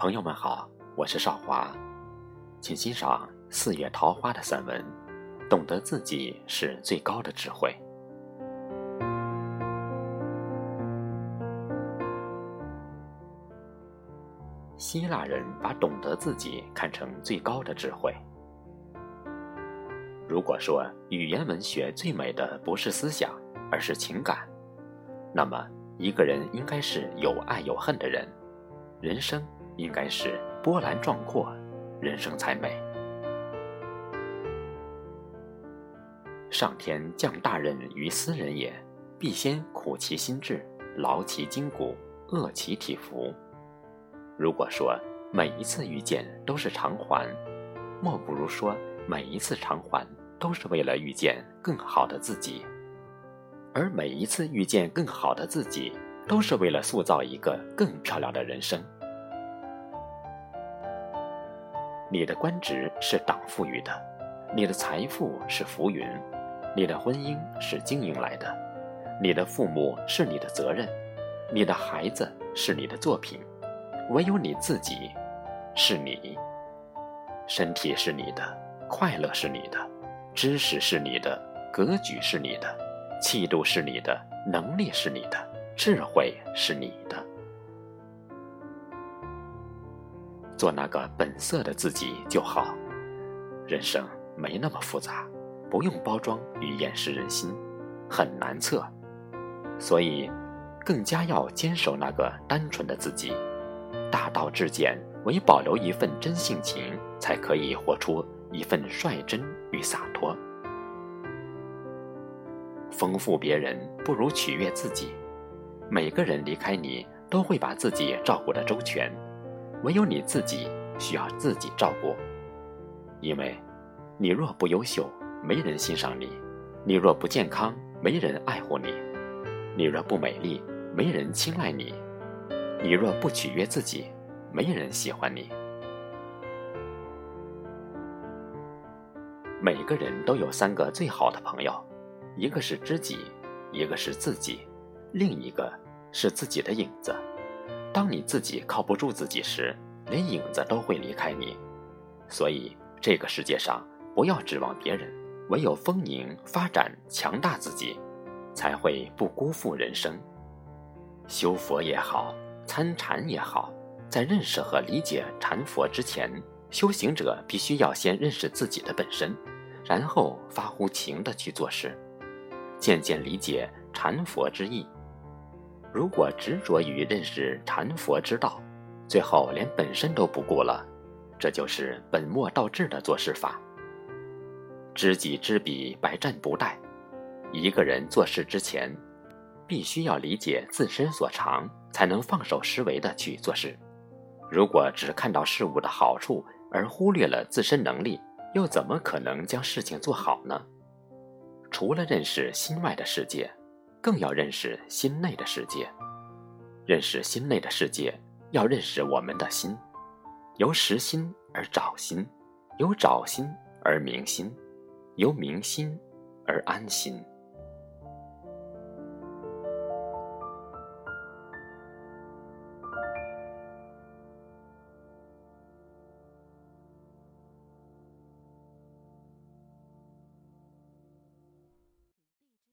朋友们好，我是少华，请欣赏四月桃花的散文。懂得自己是最高的智慧。希腊人把懂得自己看成最高的智慧。如果说语言文学最美的不是思想，而是情感，那么一个人应该是有爱有恨的人，人生应该是波澜壮阔，人生才美。上天降大任于斯人也，必先苦其心志，劳其筋骨，饿其体肤。如果说每一次遇见都是偿还，莫不如说每一次偿还都是为了遇见更好的自己，而每一次遇见更好的自己，都是为了塑造一个更漂亮的人生。你的官职是党赋予的，你的财富是浮云，你的婚姻是经营来的，你的父母是你的责任，你的孩子是你的作品。唯有你自己，是你。身体是你的，快乐是你的，知识是你的，格局是你的，气度是你的，能力是你的，智慧是你的。做那个本色的自己就好。人生没那么复杂，不用包装与掩饰人心，很难测。所以，更加要坚守那个单纯的自己。大道至简，唯保留一份真性情，才可以活出一份率真与洒脱。丰富别人不如取悦自己。每个人离开你，都会把自己照顾的周全，唯有你自己需要自己照顾。因为，你若不优秀，没人欣赏你；你若不健康，没人爱护你；你若不美丽，没人青睐你。你若不取悦自己，没人喜欢你。每个人都有三个最好的朋友，一个是知己，一个是自己，另一个是自己的影子。当你自己靠不住自己时，连影子都会离开你。所以，这个世界上不要指望别人，唯有丰盈、发展、强大自己，才会不辜负人生。修佛也好。参禅也好，在认识和理解禅佛之前，修行者必须要先认识自己的本身，然后发乎情的去做事，渐渐理解禅佛之意。如果执着于认识禅佛之道，最后连本身都不顾了，这就是本末倒置的做事法。知己知彼，百战不殆。一个人做事之前。必须要理解自身所长，才能放手施为的去做事。如果只看到事物的好处，而忽略了自身能力，又怎么可能将事情做好呢？除了认识心外的世界，更要认识心内的世界。认识心内的世界，要认识我们的心。由实心而找心，由找心而明心，由明心而安心。